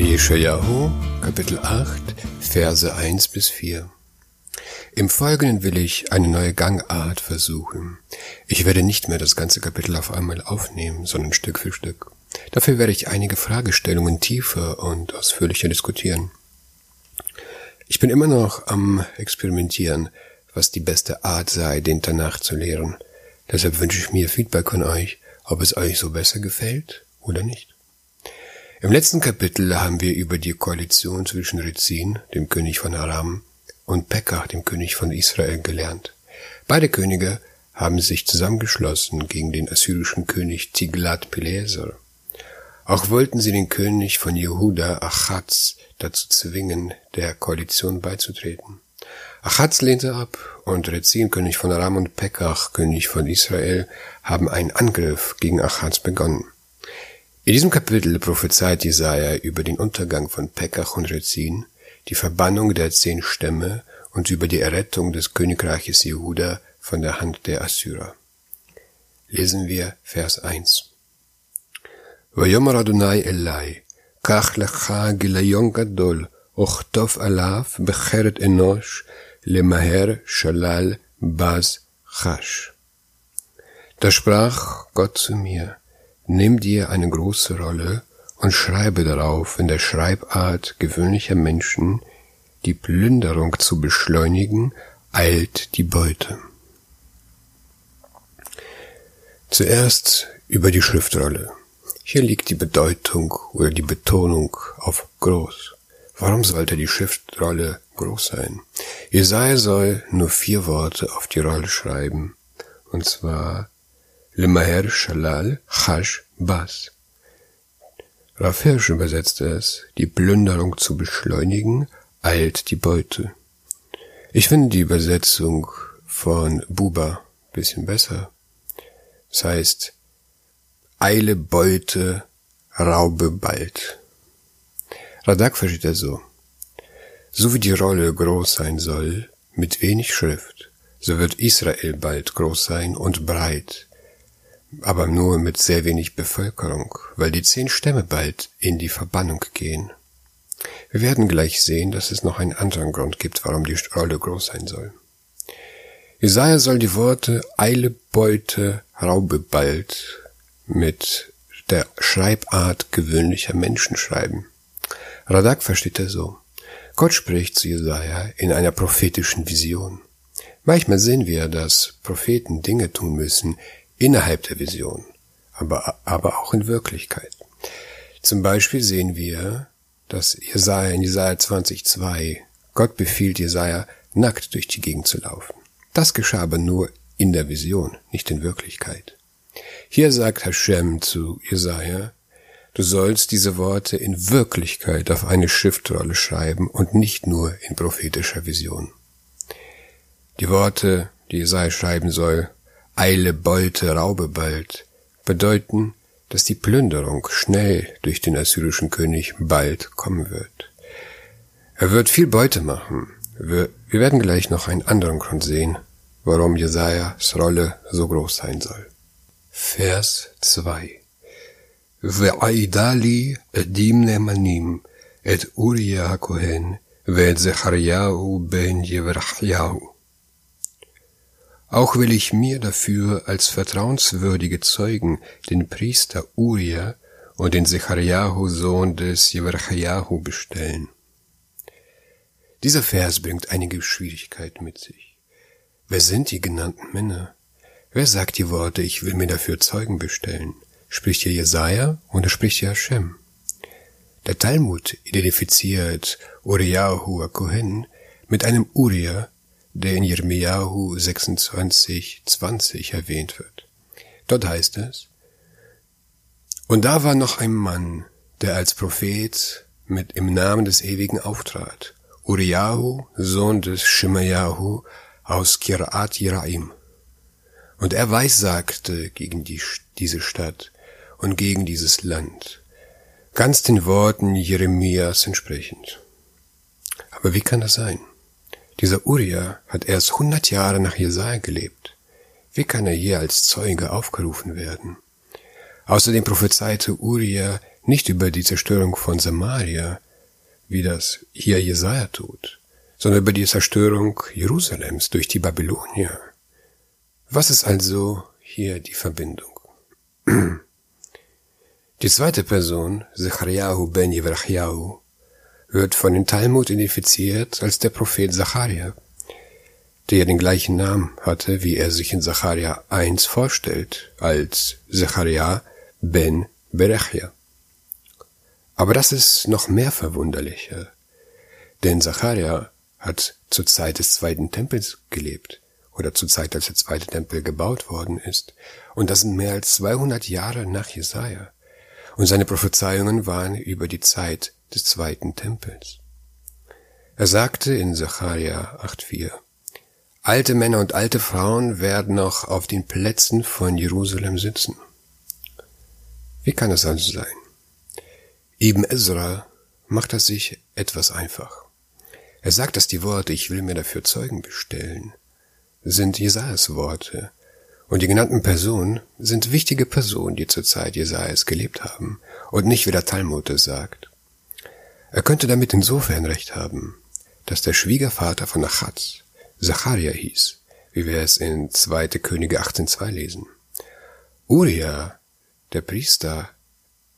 Jeschajahu, Kapitel 8, Verse 1 bis 4. Im Folgenden will ich eine neue Gangart versuchen. Ich werde nicht mehr das ganze Kapitel auf einmal aufnehmen, sondern Stück für Stück. Dafür werde ich einige Fragestellungen tiefer und ausführlicher diskutieren. Ich bin immer noch am Experimentieren, was die beste Art sei, den Tanach zu lehren. Deshalb wünsche ich mir Feedback von euch, ob es euch so besser gefällt oder nicht. Im letzten Kapitel haben wir über die Koalition zwischen Rezin, dem König von Aram, und Pekah, dem König von Israel, gelernt. Beide Könige haben sich zusammengeschlossen gegen den assyrischen König Tiglat-Pileser. Auch wollten sie den König von Jehuda, Achatz, dazu zwingen, der Koalition beizutreten. Achatz lehnte ab und Rezin, König von Aram und Pekach, König von Israel, haben einen Angriff gegen Achatz begonnen. In diesem Kapitel prophezeit Jesaja über den Untergang von Pekach und Rezin, die Verbannung der zehn Stämme und über die Errettung des Königreiches Jehuda von der Hand der Assyrer. Lesen wir Vers 1. ויאמר אדוני אלי, קח לך גיליון גדול, וכתוב עליו בחרת אנוש, למהר שלל bas chash. Da sprach Gott zu mir, Nimm dir eine große Rolle und schreibe darauf in der Schreibart gewöhnlicher Menschen, die Plünderung zu beschleunigen, eilt die Beute. Zuerst über die Schriftrolle. Hier liegt die Bedeutung oder die Betonung auf groß. Warum sollte die Schriftrolle groß sein? Jesaja soll nur vier Worte auf die Rolle schreiben, und zwar Lemaher Shalal Chash Bas. Rav Hirsch übersetzte es, die Plünderung zu beschleunigen, eilt die Beute. Ich finde die Übersetzung von Buba bisschen besser. Das heißt, eile Beute, raube bald. Radak versteht er so. So wie die Rolle groß sein soll, mit wenig Schrift, so wird Israel bald groß sein und breit, aber nur mit sehr wenig Bevölkerung, weil die zehn Stämme bald in die Verbannung gehen. Wir werden gleich sehen, dass es noch einen anderen Grund gibt, warum die Rolle groß sein soll. Jesaja soll die Worte Eile, Beute, Raube bald mit der Schreibart gewöhnlicher Menschen schreiben. Radak versteht er so. Gott spricht zu Jesaja in einer prophetischen Vision. Manchmal sehen wir, dass Propheten Dinge tun müssen, innerhalb der Vision, aber, aber auch in Wirklichkeit. Zum Beispiel sehen wir, dass Jesaja in Jesaja 20,2 Gott befiehlt Jesaja, nackt durch die Gegend zu laufen. Das geschah aber nur in der Vision, nicht in Wirklichkeit. Hier sagt Hashem zu Jesaja, du sollst diese Worte in Wirklichkeit auf eine Schriftrolle schreiben und nicht nur in prophetischer Vision. Die Worte, die Jesaja schreiben soll, Eile Beute, Raube bald bedeuten, dass die Plünderung schnell durch den assyrischen König bald kommen wird. Er wird viel Beute machen. Wir, wir werden gleich noch einen anderen Grund sehen, warum Jesajas Rolle so groß sein soll. Vers 2 Ve'aidali edimne manim et Uriah Kohen ve'et Zechariahu ben Jevrachyahu auch will ich mir dafür als vertrauenswürdige Zeugen den Priester Uriah und den Zechariahu Sohn des Jeverchayahu bestellen. Dieser Vers bringt einige Schwierigkeiten mit sich. Wer sind die genannten Männer? Wer sagt die Worte, ich will mir dafür Zeugen bestellen? Spricht hier Jesaja oder spricht hier Hashem? Der Talmud identifiziert Uriahu Kohen mit einem Uriah, der in Jeremiahu 26, 20 erwähnt wird. Dort heißt es, Und da war noch ein Mann, der als Prophet mit im Namen des Ewigen auftrat, Uriahu, Sohn des Shemayahu aus Kirat Jeraim. Und er weissagte gegen die, diese Stadt und gegen dieses Land, ganz den Worten Jeremias entsprechend. Aber wie kann das sein? Dieser Uriah hat erst hundert Jahre nach Jesaja gelebt. Wie kann er hier als Zeuge aufgerufen werden? Außerdem prophezeite Uriah nicht über die Zerstörung von Samaria, wie das hier Jesaja tut, sondern über die Zerstörung Jerusalems durch die Babylonier. Was ist also hier die Verbindung? Die zweite Person, Zechariahu ben Yevrachyahu, wird von dem Talmud identifiziert als der Prophet Zacharia, der den gleichen Namen hatte, wie er sich in Zacharia 1 vorstellt, als Zacharia ben Berechia. Aber das ist noch mehr verwunderlicher, denn Zacharia hat zur Zeit des zweiten Tempels gelebt oder zur Zeit, als der zweite Tempel gebaut worden ist, und das sind mehr als 200 Jahre nach Jesaja. Und seine Prophezeiungen waren über die Zeit des zweiten Tempels. Er sagte in Zacharia 8,4, Alte Männer und alte Frauen werden noch auf den Plätzen von Jerusalem sitzen. Wie kann es also sein? Ibn Ezra macht es sich etwas einfach. Er sagt, dass die Worte, ich will mir dafür Zeugen bestellen, sind Jesajas Worte. Und die genannten Personen sind wichtige Personen, die zur Zeit Jesajas gelebt haben und nicht wie der Talmud es sagt. Er könnte damit insofern recht haben, dass der Schwiegervater von Achatz Zacharia hieß, wie wir es in 2. Könige 18.2 lesen. Uriah, der Priester,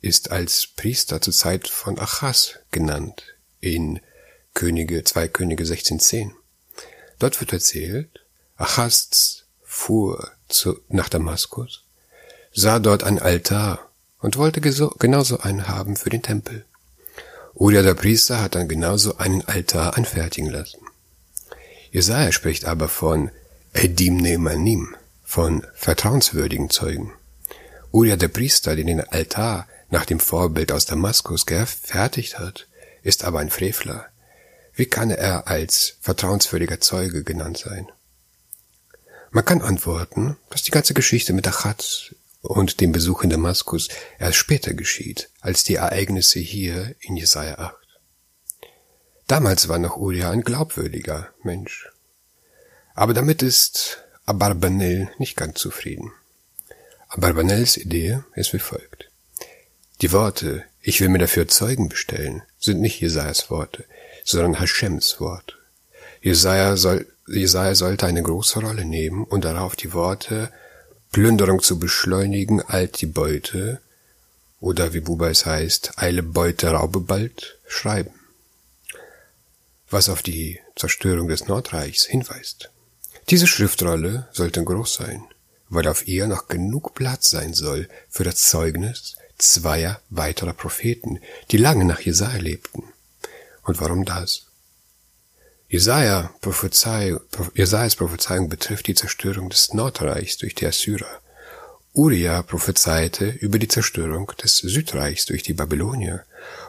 ist als Priester zur Zeit von Achaz genannt in Könige, 2 Könige 16.10. Dort wird erzählt, Achaz fuhr zu, nach Damaskus, sah dort ein Altar und wollte genauso einen haben für den Tempel. Uriah der Priester hat dann genauso einen Altar anfertigen lassen. Jesaja spricht aber von Edim Neemanim, von vertrauenswürdigen Zeugen. Uriah der Priester, der den Altar nach dem Vorbild aus Damaskus gefertigt hat, ist aber ein Frevler. Wie kann er als vertrauenswürdiger Zeuge genannt sein? Man kann antworten, dass die ganze Geschichte mit Achatz und dem Besuch in Damaskus erst später geschieht, als die Ereignisse hier in Jesaja 8. Damals war noch Uriah ein glaubwürdiger Mensch. Aber damit ist Abarbanel nicht ganz zufrieden. Abarbanels Idee ist wie folgt. Die Worte, ich will mir dafür Zeugen bestellen, sind nicht Jesajas Worte, sondern Hashems Worte. Jesaja, soll, Jesaja sollte eine große Rolle nehmen und darauf die Worte Plünderung zu beschleunigen, alt die Beute, oder wie Buba es heißt, eile Beute, raube bald, schreiben was auf die Zerstörung des Nordreichs hinweist. Diese Schriftrolle sollte groß sein, weil auf ihr noch genug Platz sein soll für das Zeugnis zweier weiterer Propheten, die lange nach Jesaja lebten. Und warum das? Jesaja Prophezei, Jesajas Prophezeiung betrifft die Zerstörung des Nordreichs durch die Assyrer. Uriah prophezeite über die Zerstörung des Südreichs durch die Babylonier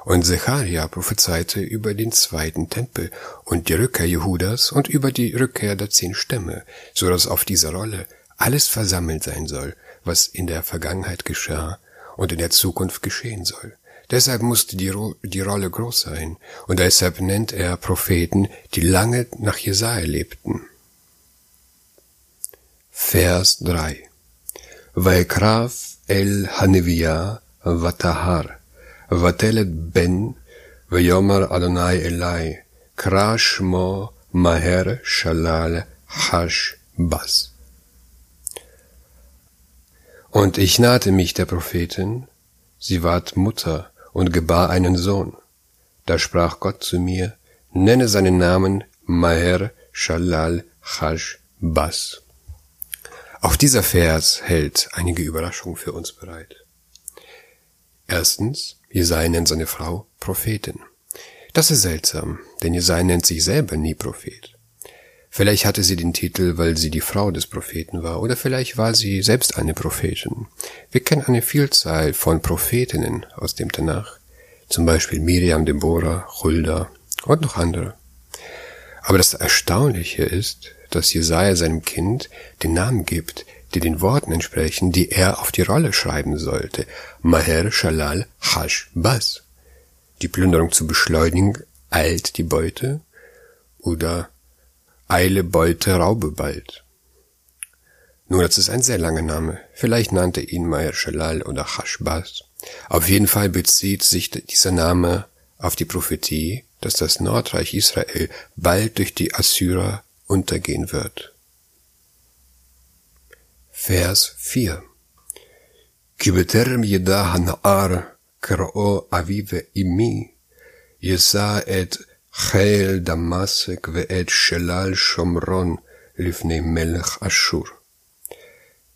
und Zecharia prophezeite über den zweiten Tempel und die Rückkehr Jehudas und über die Rückkehr der zehn Stämme, so dass auf dieser Rolle alles versammelt sein soll, was in der Vergangenheit geschah und in der Zukunft geschehen soll. Deshalb musste die, Ro die Rolle groß sein, und deshalb nennt er Propheten, die lange nach Jesaja lebten. Vers 3 ויקרב אל הנביאה וטהר, ותלת בן, ויאמר אדוני אלי, קרא שמו מהר שלל חש bas. Und ich nahte mich der Prophetin, sie ward Mutter und gebar einen Sohn. Da sprach Gott zu mir, nenne seinen Namen Maher Shalal Chash Bas. Auch dieser Vers hält einige Überraschungen für uns bereit. Erstens, Jesaja nennt seine Frau Prophetin. Das ist seltsam, denn Jesaja nennt sich selber nie Prophet. Vielleicht hatte sie den Titel, weil sie die Frau des Propheten war, oder vielleicht war sie selbst eine Prophetin. Wir kennen eine Vielzahl von Prophetinnen aus dem Tanach, zum Beispiel Miriam, Deborah, Hulda und noch andere. Aber das Erstaunliche ist, dass Jesaja seinem Kind den Namen gibt, die den Worten entsprechen, die er auf die Rolle schreiben sollte. Maher Shalal Hash Bas. Die Plünderung zu beschleunigen, eilt die Beute oder Eile Beute Raube bald. Nun, das ist ein sehr langer Name. Vielleicht nannte ihn Meir Shalal oder Hashbaz. Auf jeden Fall bezieht sich dieser Name auf die Prophetie, dass das Nordreich Israel bald durch die Assyrer untergehen wird. Vers 4 Kibeterem yeda hanar kro avive imi yesa et את חיל דמשק ואת שלל שומרון לפני מלך אשור.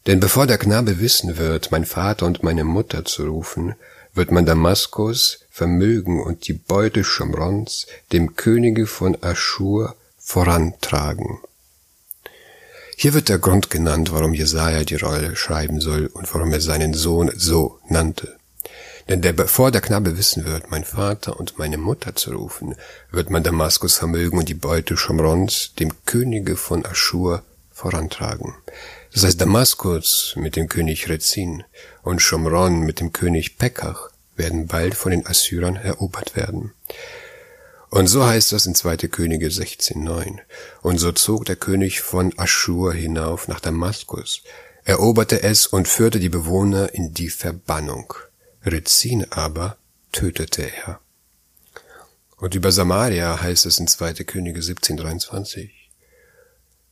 Denn bevor der Knabe wissen wird, mein Vater und meine Mutter zu rufen, wird man Damaskus, Vermögen und die Beute Schomrons dem Könige von Aschur vorantragen. Hier wird der Grund genannt, warum Jesaja die Rolle schreiben soll und warum er seinen Sohn so nannte. Denn der, bevor der Knabe wissen wird, mein Vater und meine Mutter zu rufen, wird man Damaskus Vermögen und die Beute Schomrons dem Könige von Aschur vorantragen. Das heißt, Damaskus mit dem König Rezin und Shomron mit dem König Pekach werden bald von den Assyrern erobert werden. Und so heißt das in 2. Könige 16.9. Und so zog der König von Aschur hinauf nach Damaskus, eroberte es und führte die Bewohner in die Verbannung. Rezin aber tötete er. Und über Samaria heißt es in 2. Könige 17.23.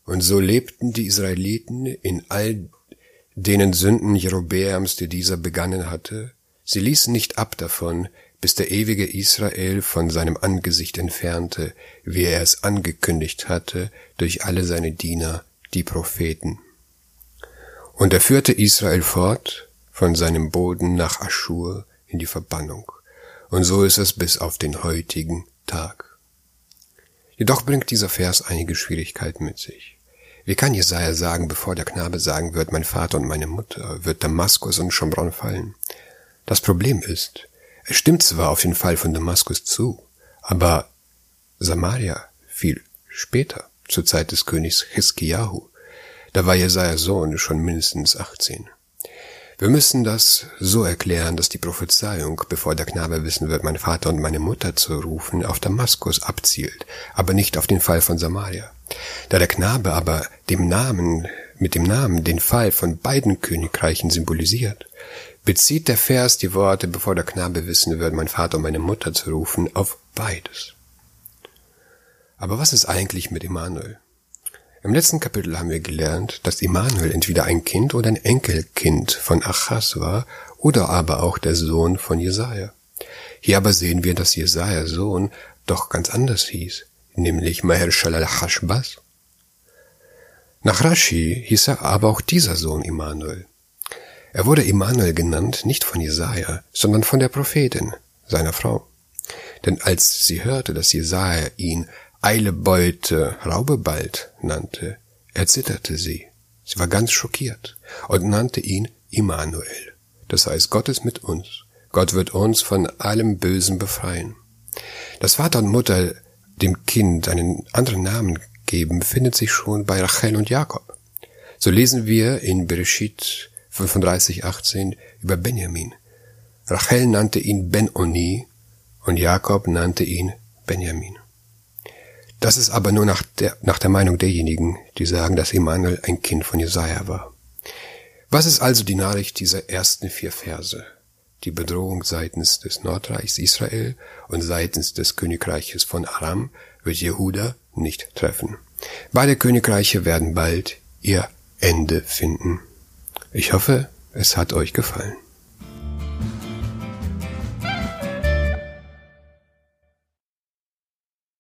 Und so lebten die Israeliten in all denen Sünden Jerobeams, die dieser begannen hatte. Sie ließen nicht ab davon, bis der ewige Israel von seinem Angesicht entfernte, wie er es angekündigt hatte durch alle seine Diener, die Propheten. Und er führte Israel fort von seinem Boden nach Aschur in die Verbannung. Und so ist es bis auf den heutigen Tag. Jedoch bringt dieser Vers einige Schwierigkeiten mit sich. Wie kann Jesaja sagen, bevor der Knabe sagen wird, mein Vater und meine Mutter, wird Damaskus und Schombron fallen? Das Problem ist, es stimmt zwar auf den Fall von Damaskus zu, aber Samaria fiel später, zur Zeit des Königs Hiskiyahu. Da war Jesaja Sohn schon mindestens 18. Wir müssen das so erklären, dass die Prophezeiung, bevor der Knabe wissen wird, mein Vater und meine Mutter zu rufen, auf Damaskus abzielt, aber nicht auf den Fall von Samaria. Da der Knabe aber dem Namen, mit dem Namen den Fall von beiden Königreichen symbolisiert, bezieht der Vers die Worte, bevor der Knabe wissen wird, mein Vater und meine Mutter zu rufen, auf beides. Aber was ist eigentlich mit Immanuel? Im letzten Kapitel haben wir gelernt, dass Immanuel entweder ein Kind oder ein Enkelkind von Achas war oder aber auch der Sohn von Jesaja. Hier aber sehen wir, dass Jesaja Sohn doch ganz anders hieß, nämlich Mahershal al-Hashbaz. Nach Rashi hieß er aber auch dieser Sohn Immanuel. Er wurde Immanuel genannt, nicht von Jesaja, sondern von der Prophetin, seiner Frau. Denn als sie hörte, dass Jesaja ihn Eile Beute, Raube bald nannte, erzitterte sie. Sie war ganz schockiert und nannte ihn Immanuel. Das heißt, Gott ist mit uns. Gott wird uns von allem Bösen befreien. Dass Vater und Mutter dem Kind einen anderen Namen geben, findet sich schon bei Rachel und Jakob. So lesen wir in Bereshit 35,18 über Benjamin. Rachel nannte ihn Ben-Oni und Jakob nannte ihn Benjamin. Das ist aber nur nach der, nach der Meinung derjenigen, die sagen, dass Emanuel ein Kind von Jesaja war. Was ist also die Nachricht dieser ersten vier Verse? Die Bedrohung seitens des Nordreichs Israel und seitens des Königreiches von Aram wird Jehuda nicht treffen. Beide Königreiche werden bald ihr Ende finden. Ich hoffe, es hat euch gefallen.